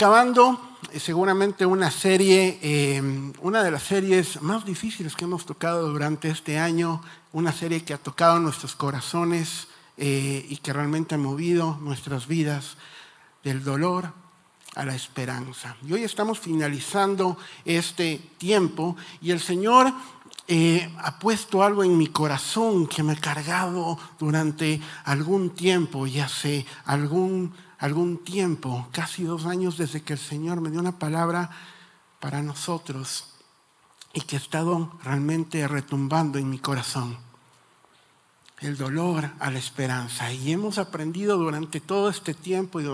acabando eh, seguramente una serie, eh, una de las series más difíciles que hemos tocado durante este año, una serie que ha tocado nuestros corazones eh, y que realmente ha movido nuestras vidas del dolor a la esperanza. Y hoy estamos finalizando este tiempo y el Señor ha puesto algo en mi corazón que me ha cargado durante algún tiempo y hace algún algún tiempo, casi dos años desde que el Señor me dio una palabra para nosotros y que ha estado realmente retumbando en mi corazón. El dolor a la esperanza. Y hemos aprendido durante todo este tiempo y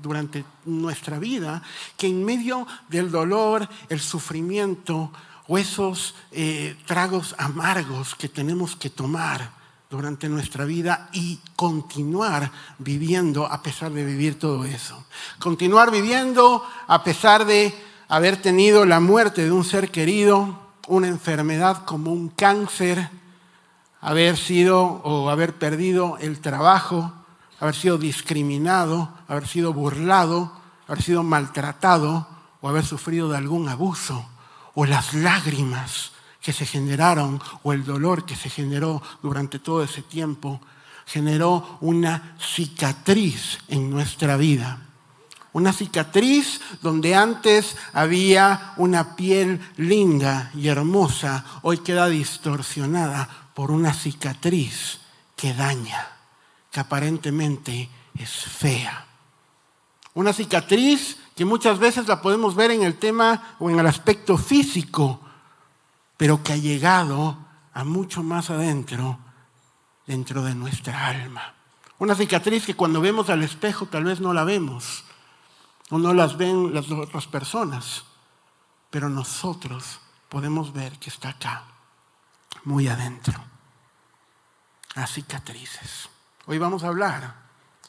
durante nuestra vida que en medio del dolor, el sufrimiento o esos eh, tragos amargos que tenemos que tomar, durante nuestra vida y continuar viviendo a pesar de vivir todo eso. Continuar viviendo a pesar de haber tenido la muerte de un ser querido, una enfermedad como un cáncer, haber sido o haber perdido el trabajo, haber sido discriminado, haber sido burlado, haber sido maltratado o haber sufrido de algún abuso o las lágrimas que se generaron o el dolor que se generó durante todo ese tiempo generó una cicatriz en nuestra vida. Una cicatriz donde antes había una piel linda y hermosa, hoy queda distorsionada por una cicatriz que daña, que aparentemente es fea. Una cicatriz que muchas veces la podemos ver en el tema o en el aspecto físico, pero que ha llegado a mucho más adentro, dentro de nuestra alma. Una cicatriz que cuando vemos al espejo tal vez no la vemos, o no las ven las otras personas, pero nosotros podemos ver que está acá, muy adentro. Las cicatrices. Hoy vamos a hablar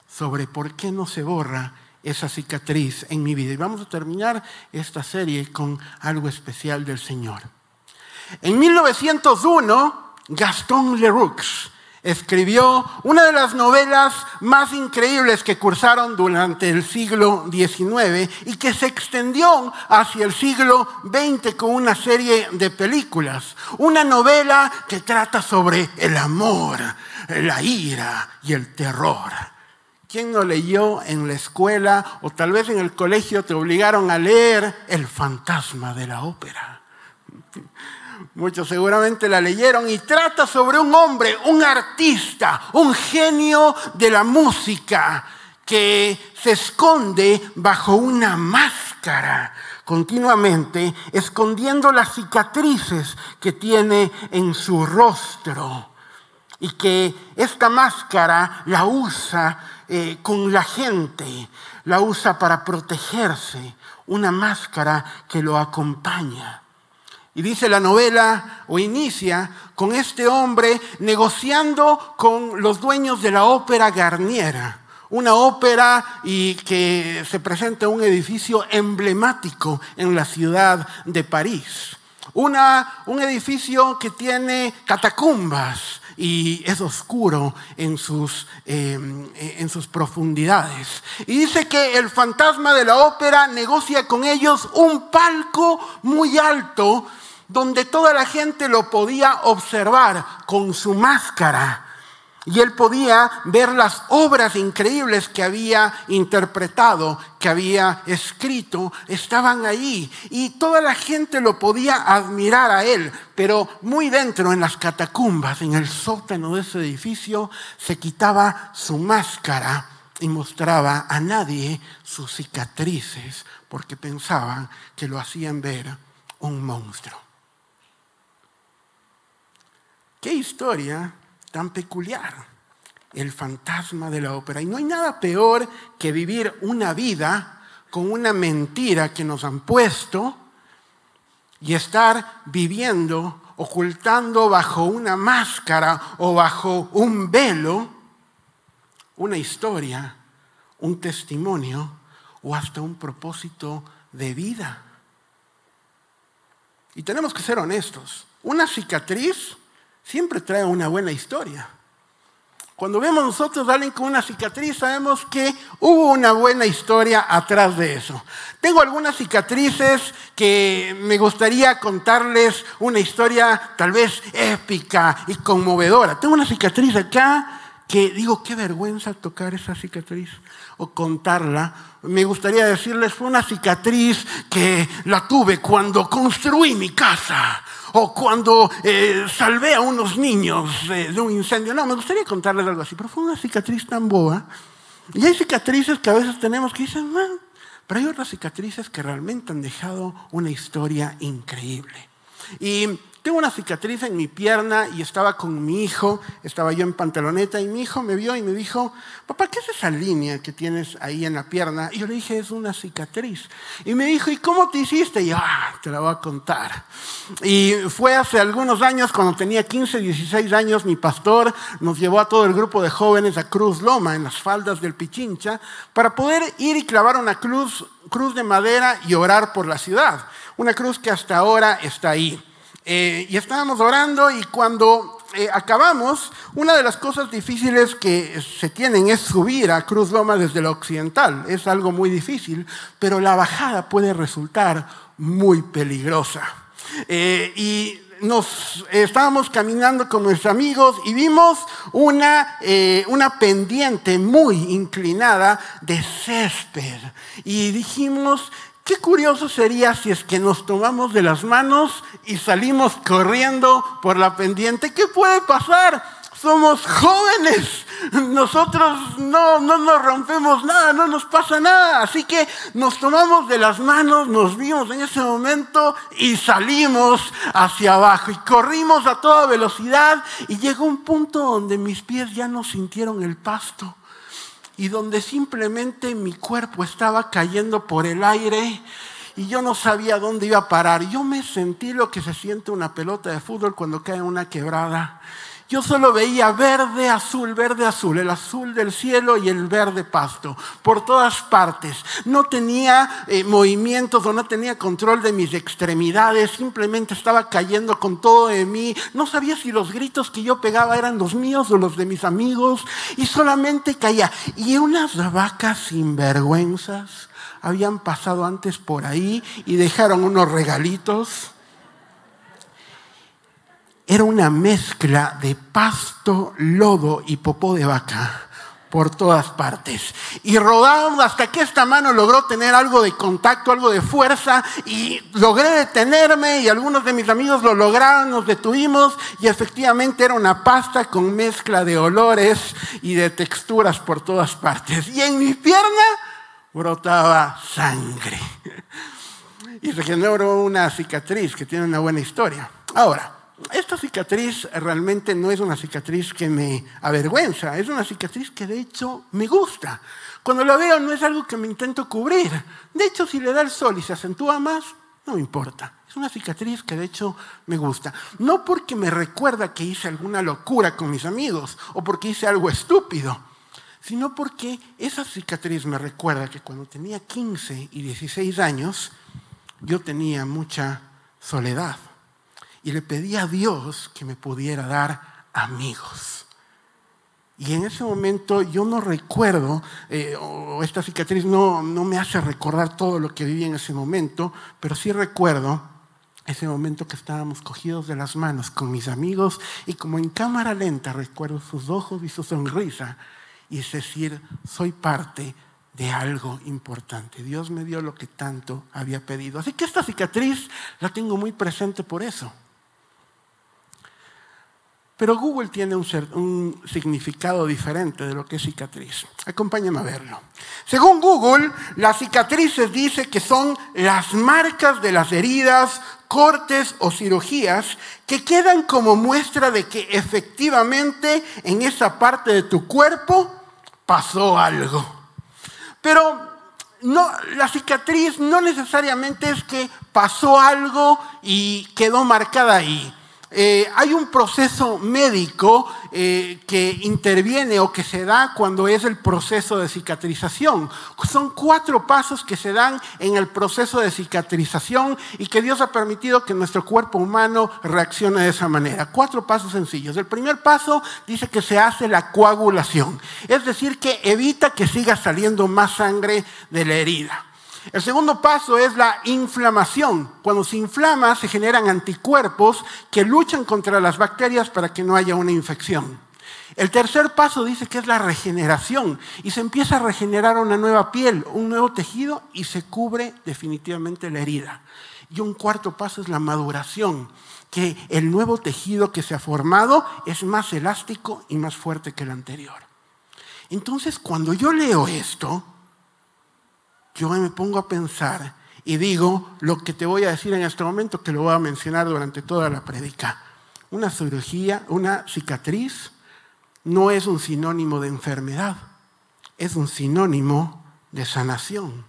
sobre por qué no se borra esa cicatriz en mi vida. Y vamos a terminar esta serie con algo especial del Señor. En 1901, Gaston Leroux escribió una de las novelas más increíbles que cursaron durante el siglo XIX y que se extendió hacia el siglo XX con una serie de películas. Una novela que trata sobre el amor, la ira y el terror. ¿Quién no leyó en la escuela o tal vez en el colegio te obligaron a leer El fantasma de la ópera? Muchos seguramente la leyeron, y trata sobre un hombre, un artista, un genio de la música que se esconde bajo una máscara continuamente, escondiendo las cicatrices que tiene en su rostro. Y que esta máscara la usa eh, con la gente, la usa para protegerse, una máscara que lo acompaña. Y dice la novela, o inicia, con este hombre negociando con los dueños de la ópera Garniera. Una ópera y que se presenta en un edificio emblemático en la ciudad de París. Una, un edificio que tiene catacumbas, y es oscuro en sus, em, en sus profundidades. Y dice que el fantasma de la ópera negocia con ellos un palco muy alto donde toda la gente lo podía observar con su máscara. Y él podía ver las obras increíbles que había interpretado, que había escrito, estaban allí. Y toda la gente lo podía admirar a él. Pero muy dentro, en las catacumbas, en el sótano de ese edificio, se quitaba su máscara y mostraba a nadie sus cicatrices, porque pensaban que lo hacían ver un monstruo. Qué historia tan peculiar. El fantasma de la ópera. Y no hay nada peor que vivir una vida con una mentira que nos han puesto y estar viviendo, ocultando bajo una máscara o bajo un velo una historia, un testimonio o hasta un propósito de vida. Y tenemos que ser honestos. Una cicatriz siempre trae una buena historia. Cuando vemos nosotros a alguien con una cicatriz, sabemos que hubo una buena historia atrás de eso. Tengo algunas cicatrices que me gustaría contarles una historia tal vez épica y conmovedora. Tengo una cicatriz acá que digo, qué vergüenza tocar esa cicatriz o contarla. Me gustaría decirles, fue una cicatriz que la tuve cuando construí mi casa o cuando eh, salvé a unos niños de, un incendio. No, me gustaría contarles algo así, pero fue una cicatriz tan boa. Y hay cicatrices que a veces tenemos que dicen, bueno, pero hay otras cicatrices que realmente han dejado una historia increíble. Y tengo una cicatriz en mi pierna y estaba con mi hijo, estaba yo en pantaloneta y mi hijo me vio y me dijo, papá, ¿qué es esa línea que tienes ahí en la pierna? Y yo le dije, es una cicatriz. Y me dijo, ¿y cómo te hiciste? Y yo, ah, te la voy a contar. Y fue hace algunos años, cuando tenía 15, 16 años, mi pastor nos llevó a todo el grupo de jóvenes a Cruz Loma, en las faldas del Pichincha, para poder ir y clavar una cruz, cruz de madera y orar por la ciudad. Una cruz que hasta ahora está ahí. Eh, y estábamos orando y cuando eh, acabamos, una de las cosas difíciles que se tienen es subir a Cruz Loma desde la occidental. Es algo muy difícil, pero la bajada puede resultar muy peligrosa. Eh, y nos estábamos caminando con nuestros amigos y vimos una, una pendiente muy inclinada de césped. Y dijimos, Qué curioso sería si es que nos tomamos de las manos y salimos corriendo por la pendiente. ¿Qué puede pasar? Somos jóvenes. Nosotros no, no nos rompemos nada, no nos pasa nada. Así que nos tomamos de las manos, nos vimos en ese momento y salimos hacia abajo. Y corrimos a toda velocidad y llegó un punto donde mis pies ya no sintieron el pasto y donde simplemente mi cuerpo estaba cayendo por el aire y yo no sabía dónde iba a parar. Yo me sentí lo que se siente una pelota de fútbol cuando cae en una quebrada. Yo solo veía verde, azul, verde, azul, el azul del cielo y el verde pasto, por todas partes. No tenía eh, movimientos o no tenía control de mis extremidades, simplemente estaba cayendo con todo de mí. No sabía si los gritos que yo pegaba eran los míos o los de mis amigos y solamente caía. Y unas vacas sinvergüenzas habían pasado antes por ahí y dejaron unos regalitos era una mezcla de pasto, lodo y popó de vaca por todas partes. Y rodábamos hasta que esta mano logró tener algo de contacto, algo de fuerza, y logré detenerme y algunos de mis amigos lo lograron, nos detuvimos y efectivamente era una pasta con mezcla de olores y de texturas por todas partes. Y en mi pierna brotaba sangre. Y se generó una cicatriz que tiene una buena historia. Ahora, esta cicatriz realmente no es una cicatriz que me avergüenza, es una cicatriz que de hecho me gusta. Cuando la veo no es algo que me intento cubrir. De hecho, si le da el sol y se acentúa más, no me importa. Es una cicatriz que de hecho me gusta. No porque me recuerda que hice alguna locura con mis amigos o porque hice algo estúpido, sino porque esa cicatriz me recuerda que cuando tenía 15 y 16 años, yo tenía mucha soledad y le pedí a Dios que me pudiera dar amigos. Y en ese momento yo no recuerdo, eh, o esta cicatriz no, no me hace recordar todo lo que viví en ese momento, pero sí recuerdo ese momento que estábamos cogidos de las manos con mis amigos y como en cámara lenta recuerdo sus ojos y su sonrisa y es decir, soy parte de algo importante. Dios me dio lo que tanto había pedido. Así que esta cicatriz la tengo muy presente por eso. Pero Google tiene un, significado diferente de lo que es cicatriz. Acompáñame a verlo. Según Google, las cicatrices dice que son las marcas de las heridas, cortes o cirugías que quedan como muestra de que efectivamente en esa parte de tu cuerpo pasó algo. Pero no, la cicatriz no necesariamente es que pasó algo y quedó marcada ahí. Eh, hay un proceso médico eh, que interviene o que se da cuando es el proceso de cicatrización. Son cuatro pasos que se dan en el proceso de cicatrización y que Dios ha permitido que nuestro cuerpo humano reaccione de esa manera. Cuatro pasos sencillos. El primer paso dice que se hace la coagulación, es decir, que evita que siga saliendo más sangre de la herida. El segundo paso es la inflamación. Cuando se inflama se generan anticuerpos que luchan contra las bacterias para que no haya una infección. El tercer paso dice que es la regeneración y se empieza a regenerar una nueva piel, un nuevo tejido y se cubre definitivamente la herida. Y un cuarto paso es la maduración, que el nuevo tejido que se ha formado es más elástico y más fuerte que el anterior. Entonces, cuando yo leo esto, yo me pongo a pensar y digo lo que te voy a decir en este momento, que lo voy a mencionar durante toda la predica. Una cirugía, una cicatriz, no es un sinónimo de enfermedad, es un sinónimo de sanación.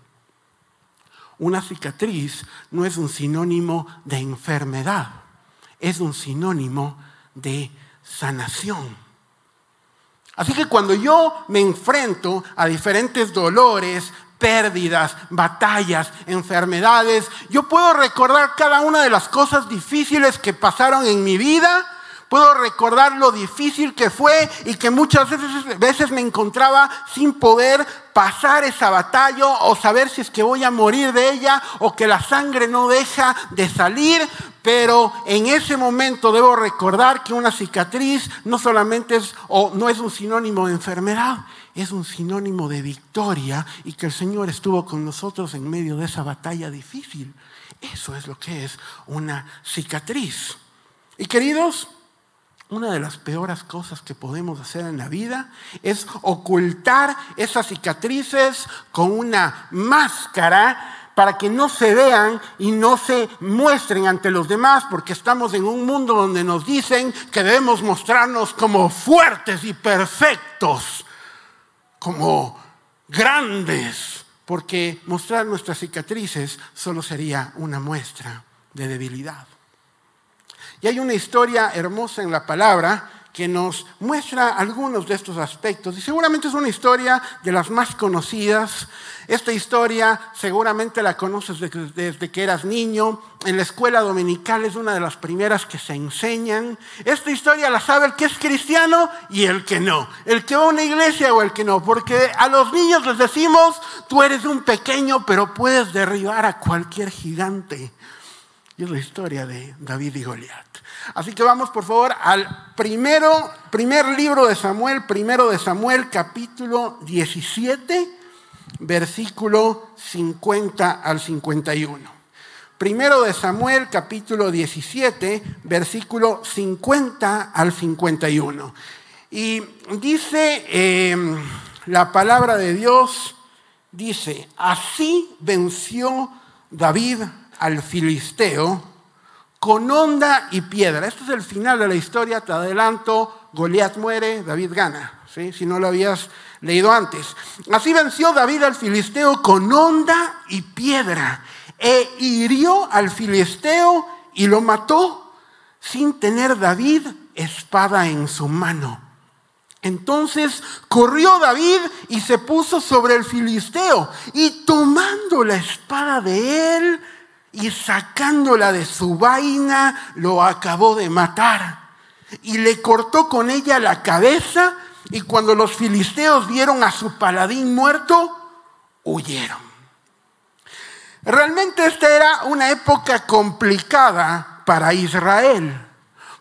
Una cicatriz no es un sinónimo de enfermedad, es un sinónimo de sanación. Así que cuando yo me enfrento a diferentes dolores, pérdidas, batallas, enfermedades. Yo puedo recordar cada una de las cosas difíciles que pasaron en mi vida. Puedo recordar lo difícil que fue y que muchas veces, veces me encontraba sin poder pasar esa batalla o saber si es que voy a morir de ella o que la sangre no deja de salir. Pero en ese momento debo recordar que una cicatriz no solamente es o no es un sinónimo de enfermedad, es un sinónimo de victoria y que el Señor estuvo con nosotros en medio de esa batalla difícil. Eso es lo que es una cicatriz. Y queridos, una de las peores cosas que podemos hacer en la vida es ocultar esas cicatrices con una máscara para que no se vean y no se muestren ante los demás, porque estamos en un mundo donde nos dicen que debemos mostrarnos como fuertes y perfectos como grandes, porque mostrar nuestras cicatrices solo sería una muestra de debilidad. Y hay una historia hermosa en la palabra que nos muestra algunos de estos aspectos. Y seguramente es una historia de las más conocidas. Esta historia seguramente la conoces desde que eras niño. En la escuela dominical es una de las primeras que se enseñan. Esta historia la sabe el que es cristiano y el que no. El que va a una iglesia o el que no. Porque a los niños les decimos, tú eres un pequeño, pero puedes derribar a cualquier gigante. Y es la historia de David y Goliat. Así que vamos por favor al primero, primer libro de Samuel, primero de Samuel, capítulo 17, versículo 50 al 51. Primero de Samuel, capítulo 17, versículo 50 al 51. Y dice em, la palabra de Dios, dice, así venció David al filisteo con onda y piedra. Este es el final de la historia, te adelanto, Goliat muere, David gana, si no lo habías leído antes. Así venció David al filisteo con onda y piedra, e hirió al filisteo y lo mató sin tener David espada en su mano. Entonces corrió David y se puso sobre el filisteo y tomando la espada de él, y sacándola de su vaina lo acabó de matar. Y le cortó con ella la cabeza y cuando los filisteos vieron a su paladín muerto, huyeron. Realmente esta era una época complicada para Israel,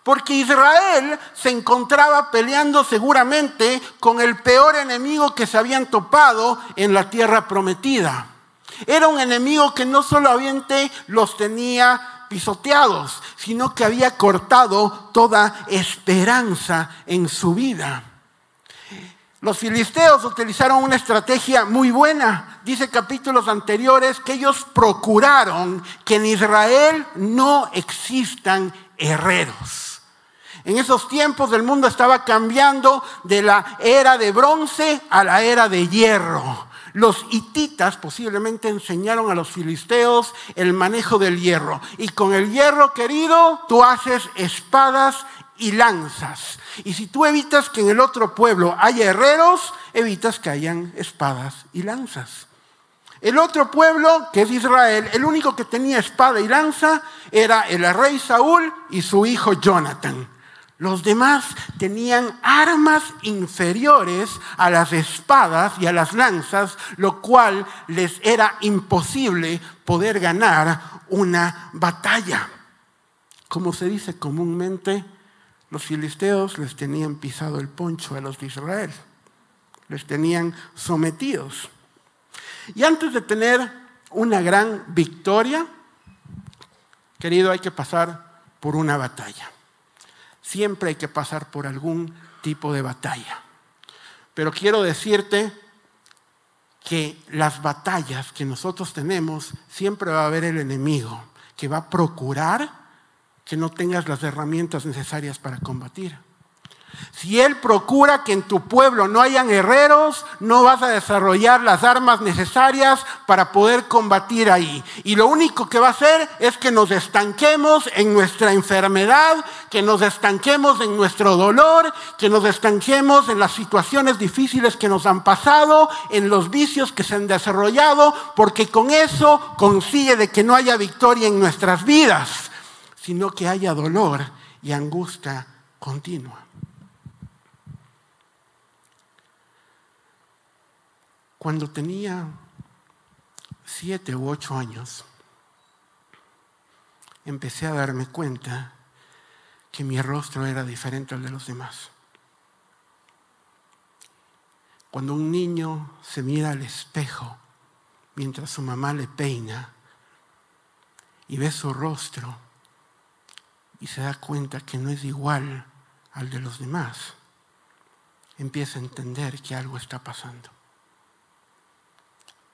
porque Israel se encontraba peleando seguramente con el peor enemigo que se habían topado en la tierra prometida. Era un enemigo que no solamente los tenía pisoteados, sino que había cortado toda esperanza en su vida. Los filisteos utilizaron una estrategia muy buena. Dice capítulos anteriores que ellos procuraron que en Israel no existan herreros. En esos tiempos el mundo estaba cambiando de la era de bronce a la era de hierro. Los hititas posiblemente enseñaron a los filisteos el manejo del hierro. Y con el hierro, querido, tú haces espadas y lanzas. Y si tú evitas que en el otro pueblo haya herreros, evitas que hayan espadas y lanzas. El otro pueblo, que es Israel, el único que tenía espada y lanza era el rey Saúl y su hijo Jonathan. Los demás tenían armas inferiores a las espadas y a las lanzas, lo cual les era imposible poder ganar una batalla. Como se dice comúnmente, los filisteos les tenían pisado el poncho a los de Israel, les tenían sometidos. Y antes de tener una gran victoria, querido, hay que pasar por una batalla. Siempre hay que pasar por algún tipo de batalla. Pero quiero decirte que las batallas que nosotros tenemos, siempre va a haber el enemigo que va a procurar que no tengas las herramientas necesarias para combatir. Si Él procura que en tu pueblo no hayan herreros, no vas a desarrollar las armas necesarias para poder combatir ahí. Y lo único que va a hacer es que nos estanquemos en nuestra enfermedad, que nos estanquemos en nuestro dolor, que nos estanquemos en las situaciones difíciles que nos han pasado, en los vicios que se han desarrollado, porque con eso consigue de que no haya victoria en nuestras vidas, sino que haya dolor y angustia continua. Cuando tenía siete u ocho años, empecé a darme cuenta que mi rostro era diferente al de los demás. Cuando un niño se mira al espejo mientras su mamá le peina y ve su rostro y se da cuenta que no es igual al de los demás, empieza a entender que algo está pasando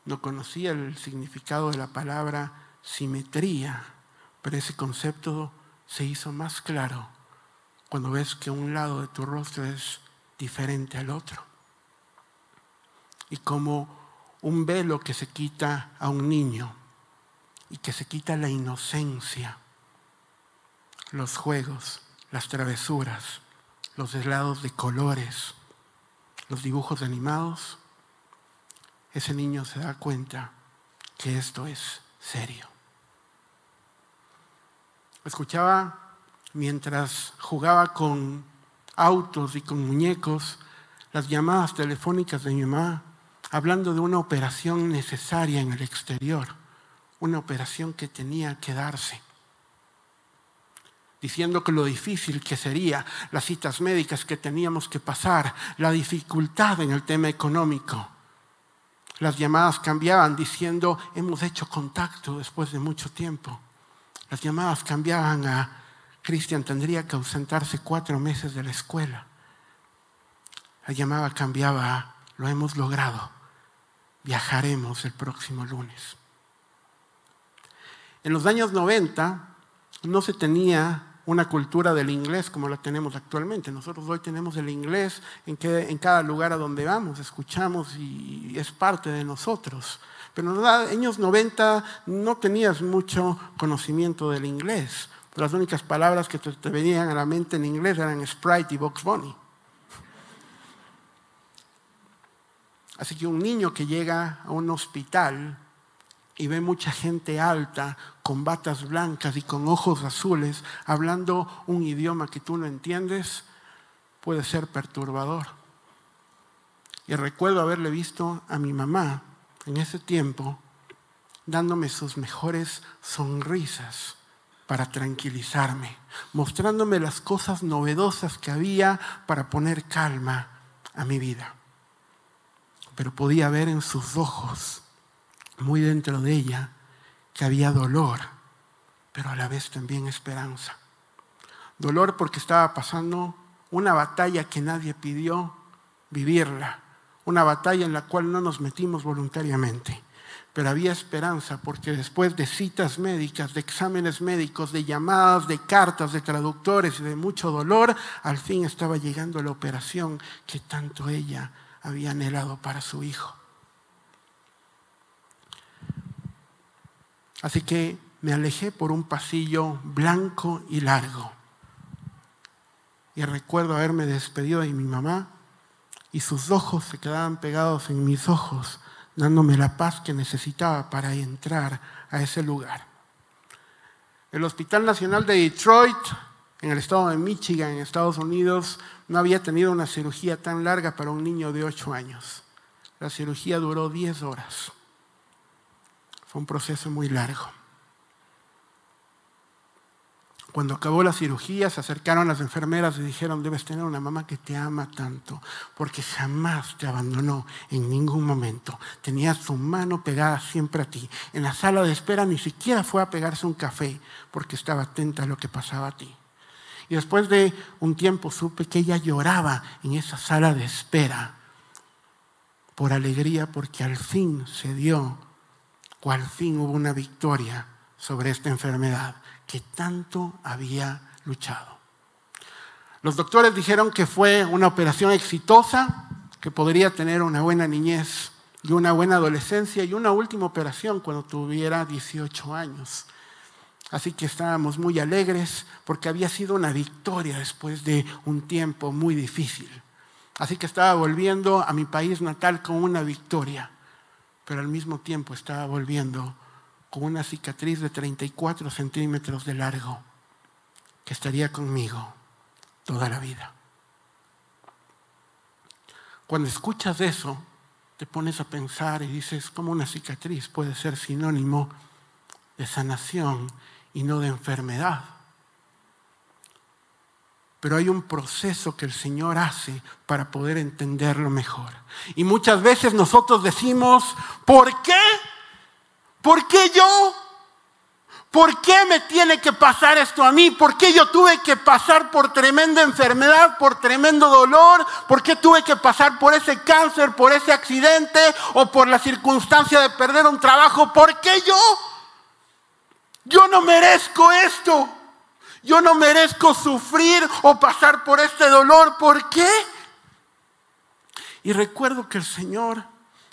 no conocía el significado de la palabra simetría, pero ese concepto se hizo más claro cuando ves que un lado de tu rostro es diferente al otro. Y como un velo que se quita a un niño y que se quita la inocencia, los juegos, las travesuras, los helados de colores, los dibujos animados, ese niño se da cuenta que esto es serio. Escuchaba mientras jugaba con autos y con muñecos las llamadas telefónicas de mi mamá hablando de una operación necesaria en el exterior, una operación que tenía que darse, diciendo que lo difícil que sería, las citas médicas que teníamos que pasar, la dificultad en el tema económico. Las llamadas cambiaban diciendo, hemos hecho contacto después de mucho tiempo. Las llamadas cambiaban a, Cristian tendría que ausentarse cuatro meses de la escuela. La llamada cambiaba a, lo hemos logrado, viajaremos el próximo lunes. En los años 90 no se tenía una cultura del inglés como la tenemos actualmente. Nosotros hoy tenemos el inglés en, que, en cada lugar a donde vamos, escuchamos y es parte de nosotros. Pero en los años 90 no tenías mucho conocimiento del inglés. Las únicas palabras que te, te venían a la mente en inglés eran Sprite y Box Bunny. Así que un niño que llega a un hospital y ve mucha gente alta, con batas blancas y con ojos azules, hablando un idioma que tú no entiendes, puede ser perturbador. Y recuerdo haberle visto a mi mamá en ese tiempo dándome sus mejores sonrisas para tranquilizarme, mostrándome las cosas novedosas que había para poner calma a mi vida. Pero podía ver en sus ojos muy dentro de ella que había dolor, pero a la vez también esperanza. Dolor porque estaba pasando una batalla que nadie pidió vivirla, una batalla en la cual no nos metimos voluntariamente. Pero había esperanza porque después de citas médicas, de exámenes médicos, de llamadas, de cartas, de traductores y de mucho dolor, al fin estaba llegando la operación que tanto ella había anhelado para su hijo. Así que me alejé por un pasillo blanco y largo. Y recuerdo haberme despedido de mi mamá y sus ojos se quedaban pegados en mis ojos, dándome la paz que necesitaba para entrar a ese lugar. El Hospital Nacional de Detroit, en el estado de Michigan, en Estados Unidos, no había tenido una cirugía tan larga para un niño de 8 años. La cirugía duró 10 horas. Fue un proceso muy largo. Cuando acabó la cirugía, se acercaron las enfermeras y dijeron, debes tener una mamá que te ama tanto, porque jamás te abandonó en ningún momento. Tenía su mano pegada siempre a ti. En la sala de espera ni siquiera fue a pegarse un café, porque estaba atenta a lo que pasaba a ti. Y después de un tiempo supe que ella lloraba en esa sala de espera por alegría, porque al fin se dio, o al fin hubo una victoria sobre esta enfermedad que tanto había luchado. Los doctores dijeron que fue una operación exitosa, que podría tener una buena niñez y una buena adolescencia y una última operación cuando tuviera 18 años. Así que estábamos muy alegres porque había sido una victoria después de un tiempo muy difícil. Así que estaba volviendo a mi país natal con una victoria, pero al mismo tiempo estaba volviendo con una cicatriz de 34 centímetros de largo que estaría conmigo toda la vida. Cuando escuchas eso, te pones a pensar y dices, ¿cómo una cicatriz puede ser sinónimo de sanación y no de enfermedad? Pero hay un proceso que el Señor hace para poder entenderlo mejor. Y muchas veces nosotros decimos, ¿por qué? ¿Por qué yo? ¿Por qué me tiene que pasar esto a mí? ¿Por qué yo tuve que pasar por tremenda enfermedad, por tremendo dolor? ¿Por qué tuve que pasar por ese cáncer, por ese accidente o por la circunstancia de perder un trabajo? ¿Por qué yo? Yo no merezco esto. Yo no merezco sufrir o pasar por este dolor. ¿Por qué? Y recuerdo que el Señor,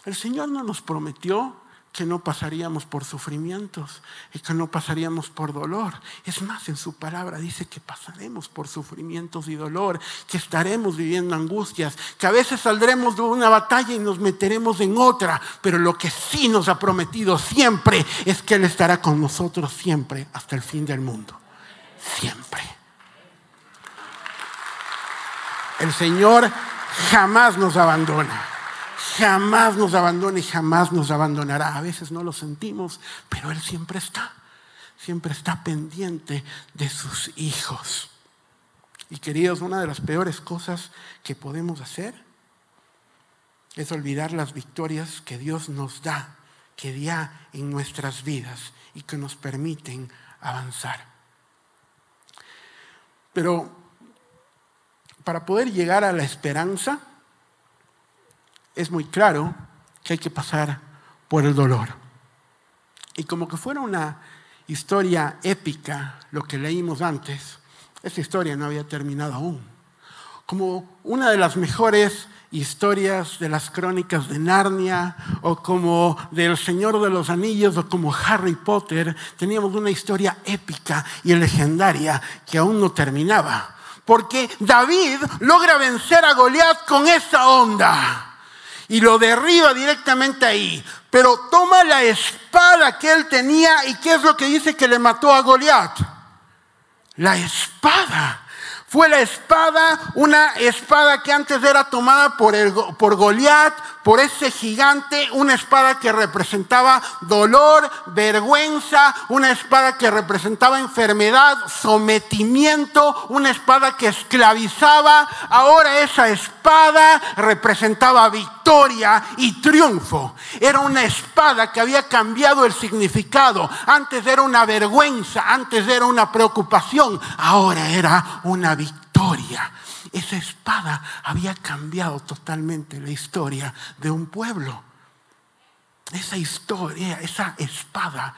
el Señor no nos prometió que no pasaríamos por sufrimientos y que no pasaríamos por dolor. Es más, en su palabra dice que pasaremos por sufrimientos y dolor, que estaremos viviendo angustias, que a veces saldremos de una batalla y nos meteremos en otra, pero lo que sí nos ha prometido siempre es que Él estará con nosotros siempre hasta el fin del mundo. Siempre. El Señor jamás nos abandona jamás nos abandona y jamás nos abandonará. A veces no lo sentimos, pero Él siempre está, siempre está pendiente de sus hijos. Y queridos, una de las peores cosas que podemos hacer es olvidar las victorias que Dios nos da, que da en nuestras vidas y que nos permiten avanzar. Pero para poder llegar a la esperanza, es muy claro que hay que pasar por el dolor. Y como que fuera una historia épica, lo que leímos antes, esa historia no había terminado aún. Como una de las mejores historias de las crónicas de Narnia o como del Señor de los Anillos o como Harry Potter, teníamos una historia épica y legendaria que aún no terminaba. Porque David logra vencer a Goliat con esa onda y lo derriba directamente ahí. Pero toma la espada que él tenía y ¿qué es lo que dice que le mató a Goliat? La espada. Fue la espada, una espada que antes era tomada por, el, por Goliat, por ese gigante, una espada que representaba dolor, vergüenza, una espada que representaba enfermedad, sometimiento, una espada que esclavizaba. Ahora esa espada representaba victoria y triunfo. Era una espada que había cambiado el significado. Antes era una vergüenza, antes era una preocupación, ahora era una victoria. Esa espada había cambiado totalmente la historia de un pueblo. Esa historia, esa espada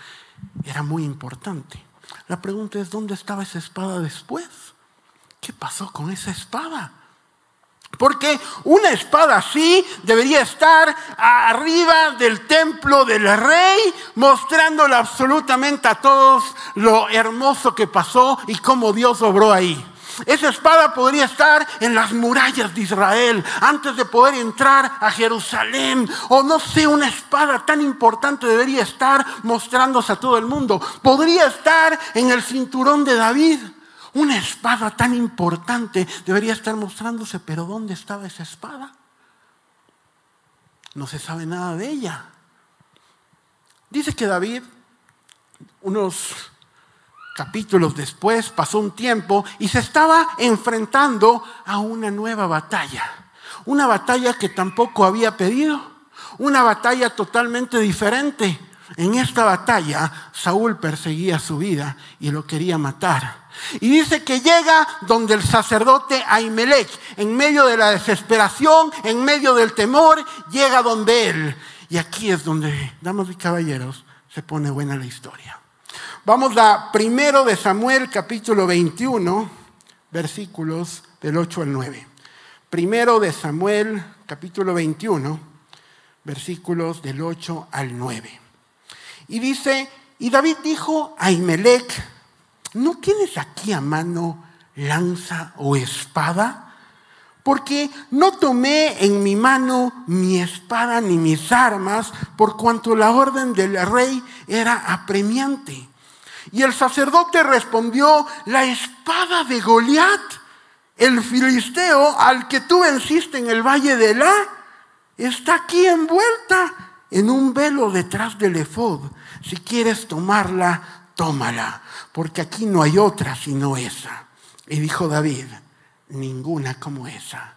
era muy importante. La pregunta es, ¿dónde estaba esa espada después? ¿Qué pasó con esa espada? Porque una espada así debería estar arriba del templo del rey, mostrándole absolutamente a todos lo hermoso que pasó y cómo Dios obró ahí. Esa espada podría estar en las murallas de Israel antes de poder entrar a Jerusalén. O no sé, una espada tan importante debería estar mostrándose a todo el mundo. Podría estar en el cinturón de David. Una espada tan importante debería estar mostrándose, pero ¿dónde estaba esa espada? No se sabe nada de ella. Dice que David, unos capítulos después, pasó un tiempo y se estaba enfrentando a una nueva batalla. Una batalla que tampoco había pedido, una batalla totalmente diferente. En esta batalla Saúl perseguía su vida y lo quería matar. Y dice que llega donde el sacerdote Ahimelech, en medio de la desesperación, en medio del temor, llega donde él. Y aquí es donde, damas y caballeros, se pone buena la historia. Vamos a primero de Samuel capítulo 21, versículos del 8 al 9. Primero de Samuel capítulo 21, versículos del 8 al 9. Y dice, y David dijo a Imelec, ¿no tienes aquí a mano lanza o espada? Porque no tomé en mi mano mi espada ni mis armas, por cuanto la orden del rey era apremiante. Y el sacerdote respondió, la espada de Goliat, el filisteo al que tú venciste en el valle de La, está aquí envuelta en un velo detrás del efod. Si quieres tomarla, tómala, porque aquí no hay otra sino esa. Y dijo David, ninguna como esa,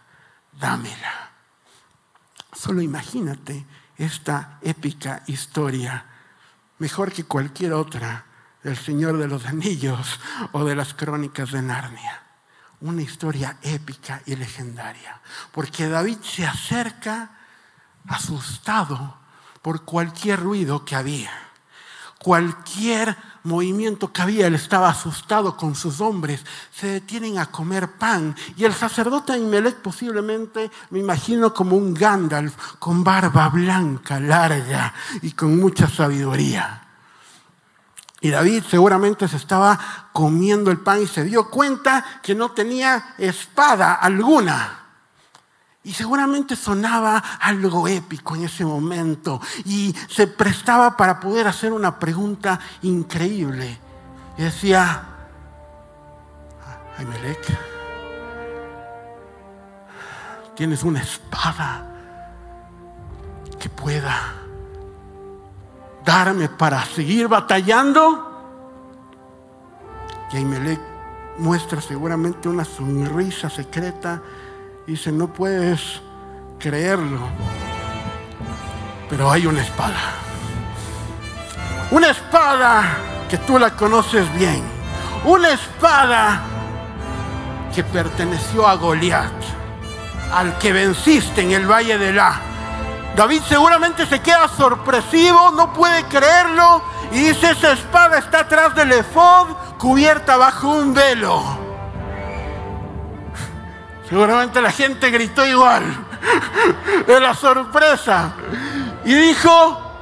dámela. Solo imagínate esta épica historia, mejor que cualquier otra del Señor de los Anillos o de las crónicas de Narnia. Una historia épica y legendaria. Porque David se acerca asustado por cualquier ruido que había. Cualquier movimiento que había, él estaba asustado con sus hombres, se detienen a comer pan. Y el sacerdote Imelec posiblemente, me imagino como un Gandalf, con barba blanca, larga y con mucha sabiduría. Y David seguramente se estaba comiendo el pan y se dio cuenta que no tenía espada alguna. Y seguramente sonaba algo épico en ese momento y se prestaba para poder hacer una pregunta increíble. Y decía, Aymelech, tienes una espada que pueda darme para seguir batallando? Y Ahimelech muestra seguramente una sonrisa secreta y dice, no puedes creerlo, pero hay una espada. Una espada que tú la conoces bien. Una espada que perteneció a Goliat, al que venciste en el valle de La David seguramente se queda sorpresivo, no puede creerlo y dice, esa espada está atrás del efod, cubierta bajo un velo. Seguramente la gente gritó igual de la sorpresa y dijo,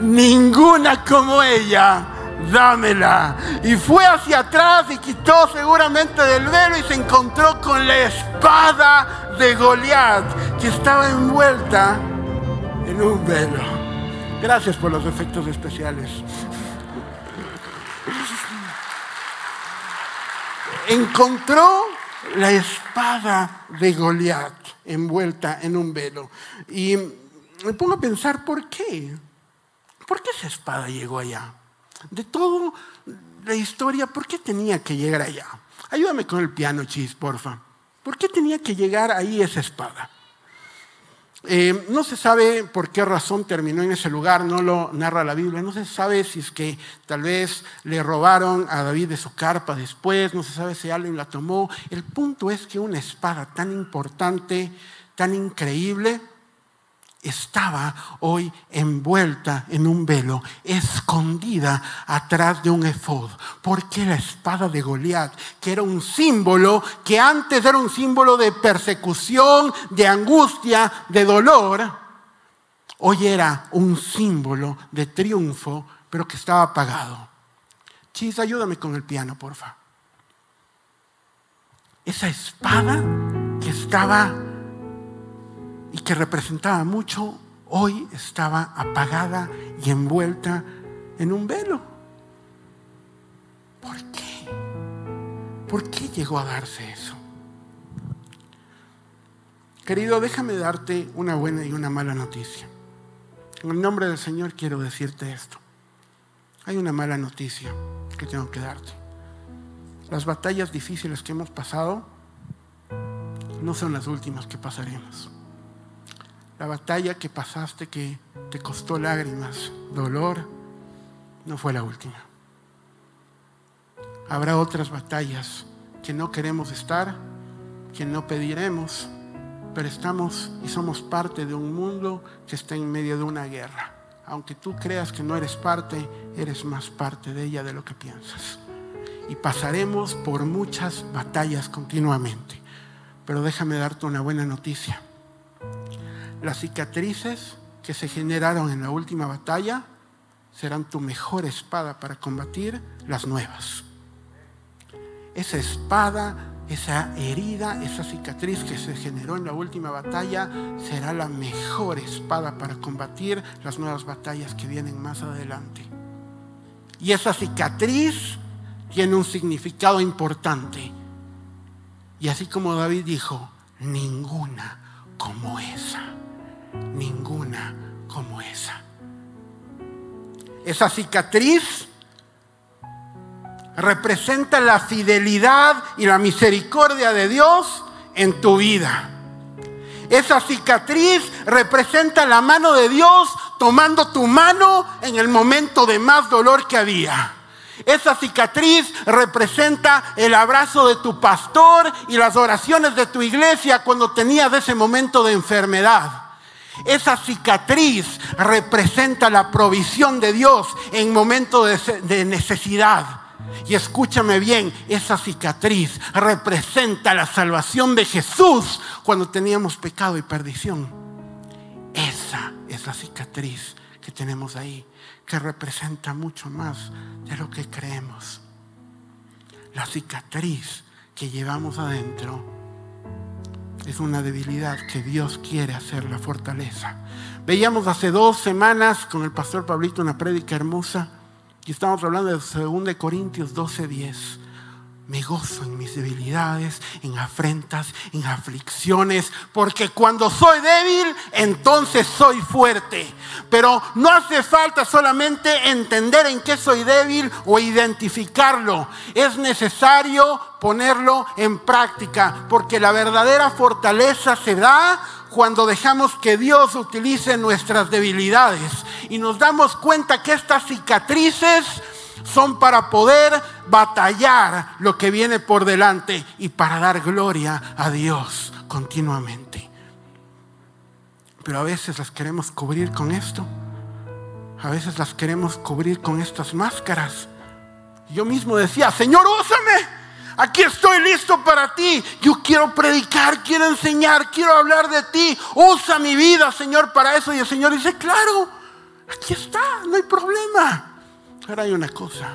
ninguna como ella, dámela. Y fue hacia atrás y quitó seguramente del velo y se encontró con la espada de Goliat que estaba envuelta en un velo. Gracias por los efectos especiales. Encontró la espada de Goliat envuelta en un velo. Y me pongo a pensar, ¿por qué? ¿Por qué esa espada llegó allá? De toda la historia, ¿por qué tenía que llegar allá? Ayúdame con el piano, Chis, porfa. ¿Por qué tenía que llegar ahí esa espada? Eh, no se sabe por qué razón terminó en ese lugar, no lo narra la Biblia, no se sabe si es que tal vez le robaron a David de su carpa después, no se sabe si alguien la tomó. El punto es que una espada tan importante, tan increíble, estaba hoy envuelta en un velo, escondida atrás de un efod. Porque la espada de Goliat, que era un símbolo, que antes era un símbolo de persecución, de angustia, de dolor, hoy era un símbolo de triunfo, pero que estaba apagado. Chis, ayúdame con el piano, porfa. Esa espada que estaba y que representaba mucho, hoy estaba apagada y envuelta en un velo. ¿Por qué? ¿Por qué llegó a darse eso? Querido, déjame darte una buena y una mala noticia. En el nombre del Señor quiero decirte esto. Hay una mala noticia que tengo que darte. Las batallas difíciles que hemos pasado no son las últimas que pasaremos. La batalla que pasaste que te costó lágrimas, dolor, no fue la última. Habrá otras batallas que no queremos estar, que no pediremos, pero estamos y somos parte de un mundo que está en medio de una guerra. Aunque tú creas que no eres parte, eres más parte de ella de lo que piensas. Y pasaremos por muchas batallas continuamente. Pero déjame darte una buena noticia las cicatrices que se generaron en la última batalla serán tu mejor espada para combatir las nuevas. Esa espada, esa herida, esa cicatriz que se generó en la última batalla será la mejor espada para combatir las nuevas batallas que vienen más adelante. Y esa cicatriz tiene un significado importante. Y así como David dijo, ninguna como esa ninguna como esa. Esa cicatriz representa la fidelidad y la misericordia de Dios en tu vida. Esa cicatriz representa la mano de Dios tomando tu mano en el momento de más dolor que había. Esa cicatriz representa el abrazo de tu pastor y las oraciones de tu iglesia cuando tenías ese momento de enfermedad. Esa cicatriz representa la provisión de Dios en momentos de necesidad. Y escúchame bien, esa cicatriz representa la salvación de Jesús cuando teníamos pecado y perdición. Esa es la cicatriz que tenemos ahí, que representa mucho más de lo que creemos. La cicatriz que llevamos adentro es una debilidad que Dios quiere hacer la fortaleza. Veíamos hace dos semanas con el pastor Pablito una prédica hermosa y estamos hablando de 2 Corintios 12:10. Me gozo en mis debilidades, en afrentas, en aflicciones, porque cuando soy débil, entonces soy fuerte. Pero no hace falta solamente entender en qué soy débil o identificarlo. Es necesario ponerlo en práctica, porque la verdadera fortaleza se da cuando dejamos que Dios utilice nuestras debilidades y nos damos cuenta que estas cicatrices son para poder batallar lo que viene por delante y para dar gloria a Dios continuamente. Pero a veces las queremos cubrir con esto. A veces las queremos cubrir con estas máscaras. Yo mismo decía, Señor, úsame. Aquí estoy listo para ti. Yo quiero predicar, quiero enseñar, quiero hablar de ti. Usa mi vida, Señor, para eso. Y el Señor dice, claro, aquí está, no hay problema. Pero hay una cosa,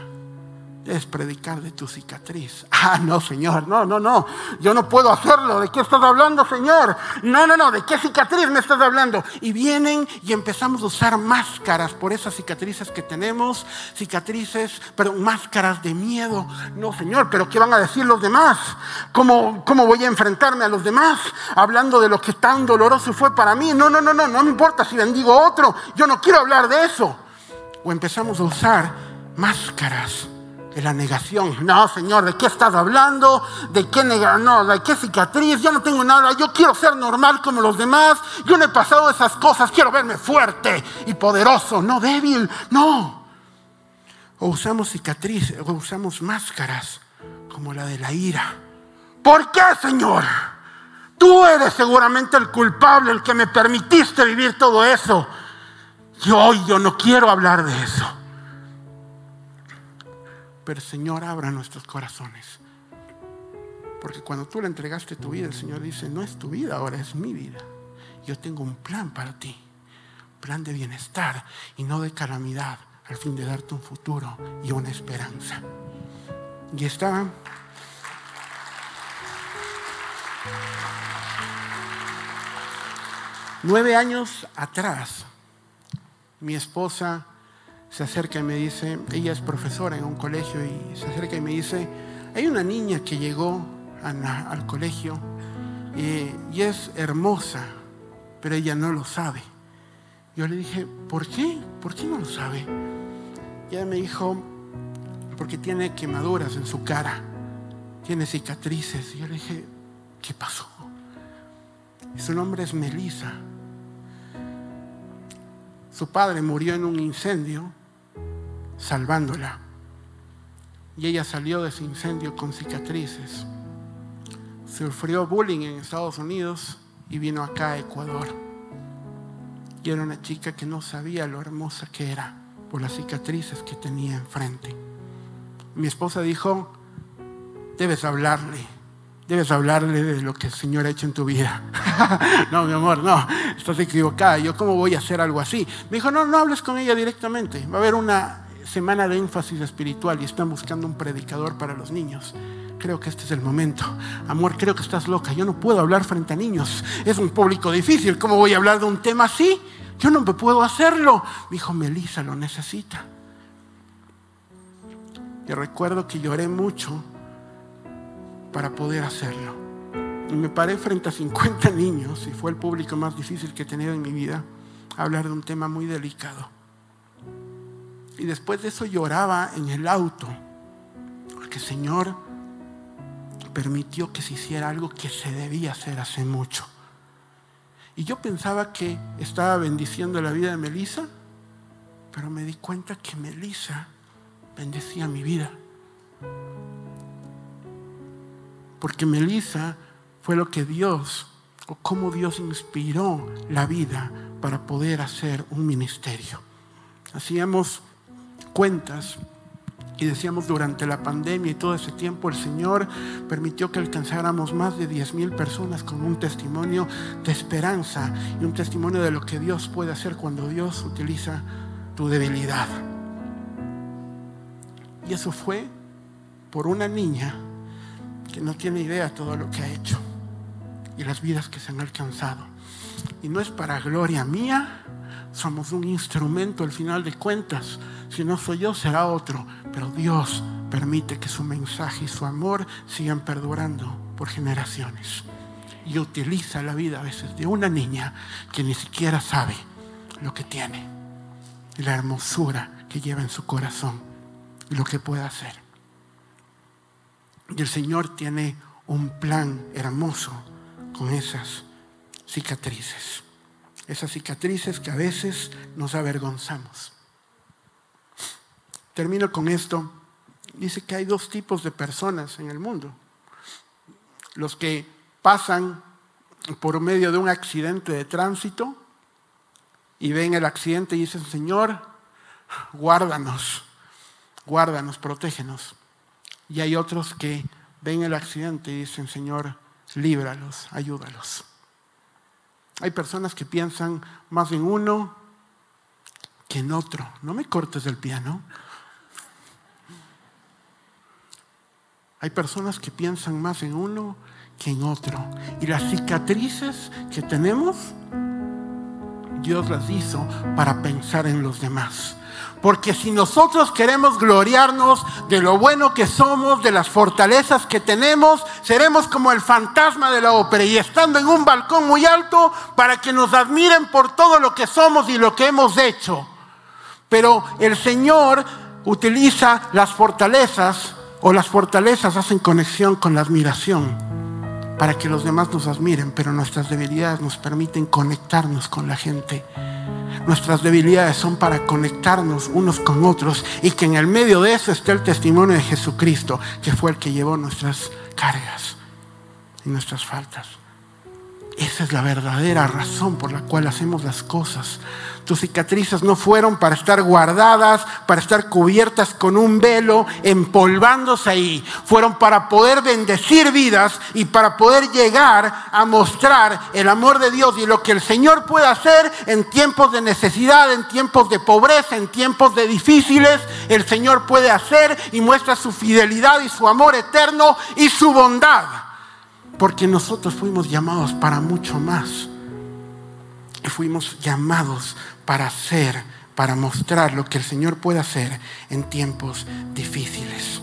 es predicar de tu cicatriz. Ah, no, Señor, no, no, no. Yo no puedo hacerlo. ¿De qué estás hablando, Señor? No, no, no. ¿De qué cicatriz me estás hablando? Y vienen y empezamos a usar máscaras por esas cicatrices que tenemos. Cicatrices, pero máscaras de miedo. No, Señor, pero ¿qué van a decir los demás? ¿Cómo, cómo voy a enfrentarme a los demás? Hablando de lo que tan doloroso fue para mí. No, no, no, no. No me importa si bendigo a otro. Yo no quiero hablar de eso. O empezamos a usar máscaras de la negación. No, Señor, ¿de qué estás hablando? ¿De qué no, ¿De qué cicatriz? Yo no tengo nada. Yo quiero ser normal como los demás. Yo no he pasado esas cosas. Quiero verme fuerte y poderoso, no débil. No. O usamos cicatrices, o usamos máscaras como la de la ira. ¿Por qué, Señor? Tú eres seguramente el culpable, el que me permitiste vivir todo eso. Yo no quiero hablar de eso. Pero Señor, abra nuestros corazones. Porque cuando tú le entregaste tu vida, el Señor dice, no es tu vida, ahora es mi vida. Yo tengo un plan para ti. Plan de bienestar y no de calamidad, al fin de darte un futuro y una esperanza. Y estaba... Nueve años atrás, mi esposa se acerca y me dice, ella es profesora en un colegio y se acerca y me dice, hay una niña que llegó al colegio y, y es hermosa, pero ella no lo sabe. Yo le dije, ¿por qué? ¿Por qué no lo sabe? Y ella me dijo, porque tiene quemaduras en su cara, tiene cicatrices. Y yo le dije, ¿qué pasó? Y su nombre es Melissa. Su padre murió en un incendio salvándola. Y ella salió de ese incendio con cicatrices. Sufrió bullying en Estados Unidos y vino acá a Ecuador. Y era una chica que no sabía lo hermosa que era por las cicatrices que tenía enfrente. Mi esposa dijo, debes hablarle debes hablarle de lo que el Señor ha hecho en tu vida. no, mi amor, no, estás equivocada. Yo, ¿cómo voy a hacer algo así? Me dijo, no, no hables con ella directamente. Va a haber una semana de énfasis espiritual y están buscando un predicador para los niños. Creo que este es el momento. Amor, creo que estás loca. Yo no puedo hablar frente a niños. Es un público difícil. ¿Cómo voy a hablar de un tema así? Yo no puedo hacerlo. Me dijo, Melissa lo necesita. Y recuerdo que lloré mucho para poder hacerlo. Y me paré frente a 50 niños, y fue el público más difícil que he tenido en mi vida, a hablar de un tema muy delicado. Y después de eso lloraba en el auto, porque el Señor permitió que se hiciera algo que se debía hacer hace mucho. Y yo pensaba que estaba bendiciendo la vida de Melissa, pero me di cuenta que Melissa bendecía mi vida. Porque Melissa fue lo que Dios, o cómo Dios inspiró la vida para poder hacer un ministerio. Hacíamos cuentas y decíamos durante la pandemia y todo ese tiempo el Señor permitió que alcanzáramos más de 10 mil personas con un testimonio de esperanza y un testimonio de lo que Dios puede hacer cuando Dios utiliza tu debilidad. Y eso fue por una niña que no tiene idea de todo lo que ha hecho y las vidas que se han alcanzado. Y no es para gloria mía, somos un instrumento al final de cuentas. Si no soy yo, será otro. Pero Dios permite que su mensaje y su amor sigan perdurando por generaciones. Y utiliza la vida a veces de una niña que ni siquiera sabe lo que tiene y la hermosura que lleva en su corazón y lo que puede hacer. Y el Señor tiene un plan hermoso con esas cicatrices. Esas cicatrices que a veces nos avergonzamos. Termino con esto. Dice que hay dos tipos de personas en el mundo. Los que pasan por medio de un accidente de tránsito y ven el accidente y dicen, Señor, guárdanos, guárdanos, protégenos. Y hay otros que ven el accidente y dicen, Señor, líbralos, ayúdalos. Hay personas que piensan más en uno que en otro. No me cortes del piano. Hay personas que piensan más en uno que en otro. Y las cicatrices que tenemos, Dios las hizo para pensar en los demás. Porque si nosotros queremos gloriarnos de lo bueno que somos, de las fortalezas que tenemos, seremos como el fantasma de la ópera y estando en un balcón muy alto para que nos admiren por todo lo que somos y lo que hemos hecho. Pero el Señor utiliza las fortalezas o las fortalezas hacen conexión con la admiración para que los demás nos admiren, pero nuestras debilidades nos permiten conectarnos con la gente. Nuestras debilidades son para conectarnos unos con otros y que en el medio de eso esté el testimonio de Jesucristo, que fue el que llevó nuestras cargas y nuestras faltas. Esa es la verdadera razón por la cual hacemos las cosas. Tus cicatrices no fueron para estar guardadas, para estar cubiertas con un velo, empolvándose ahí. Fueron para poder bendecir vidas y para poder llegar a mostrar el amor de Dios y lo que el Señor puede hacer en tiempos de necesidad, en tiempos de pobreza, en tiempos de difíciles. El Señor puede hacer y muestra su fidelidad y su amor eterno y su bondad. Porque nosotros fuimos llamados para mucho más. Y fuimos llamados para hacer, para mostrar lo que el Señor puede hacer en tiempos difíciles.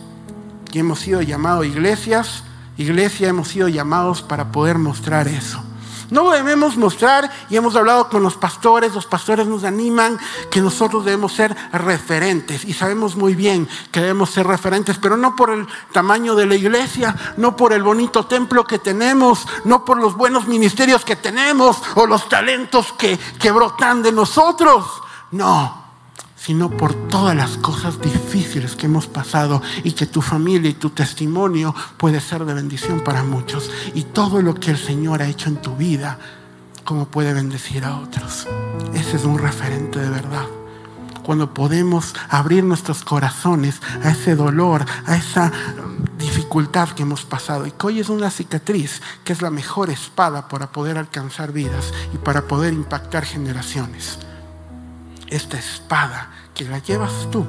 Y hemos sido llamados iglesias, iglesia hemos sido llamados para poder mostrar eso. No debemos mostrar, y hemos hablado con los pastores, los pastores nos animan que nosotros debemos ser referentes, y sabemos muy bien que debemos ser referentes, pero no por el tamaño de la iglesia, no por el bonito templo que tenemos, no por los buenos ministerios que tenemos o los talentos que, que brotan de nosotros, no sino por todas las cosas difíciles que hemos pasado y que tu familia y tu testimonio puede ser de bendición para muchos. Y todo lo que el Señor ha hecho en tu vida, como puede bendecir a otros. Ese es un referente de verdad. Cuando podemos abrir nuestros corazones a ese dolor, a esa dificultad que hemos pasado. Y que hoy es una cicatriz que es la mejor espada para poder alcanzar vidas y para poder impactar generaciones esta espada que la llevas tú,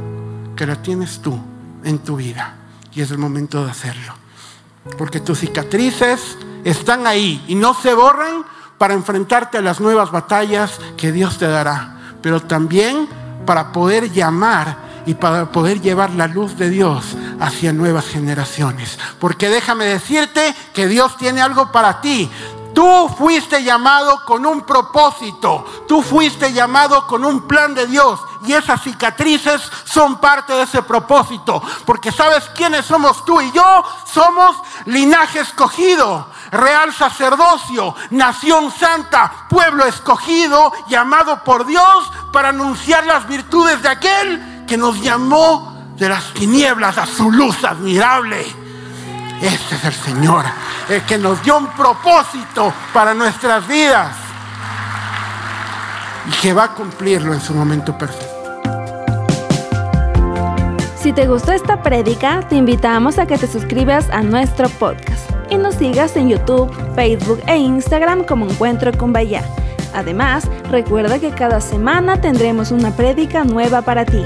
que la tienes tú en tu vida. Y es el momento de hacerlo. Porque tus cicatrices están ahí y no se borran para enfrentarte a las nuevas batallas que Dios te dará. Pero también para poder llamar y para poder llevar la luz de Dios hacia nuevas generaciones. Porque déjame decirte que Dios tiene algo para ti. Tú fuiste llamado con un propósito, tú fuiste llamado con un plan de Dios y esas cicatrices son parte de ese propósito. Porque sabes quiénes somos tú y yo? Somos linaje escogido, real sacerdocio, nación santa, pueblo escogido, llamado por Dios para anunciar las virtudes de aquel que nos llamó de las tinieblas a su luz admirable. Este es el Señor, el que nos dio un propósito para nuestras vidas y que va a cumplirlo en su momento perfecto. Si te gustó esta prédica, te invitamos a que te suscribas a nuestro podcast y nos sigas en YouTube, Facebook e Instagram como Encuentro con Bahía. Además, recuerda que cada semana tendremos una prédica nueva para ti.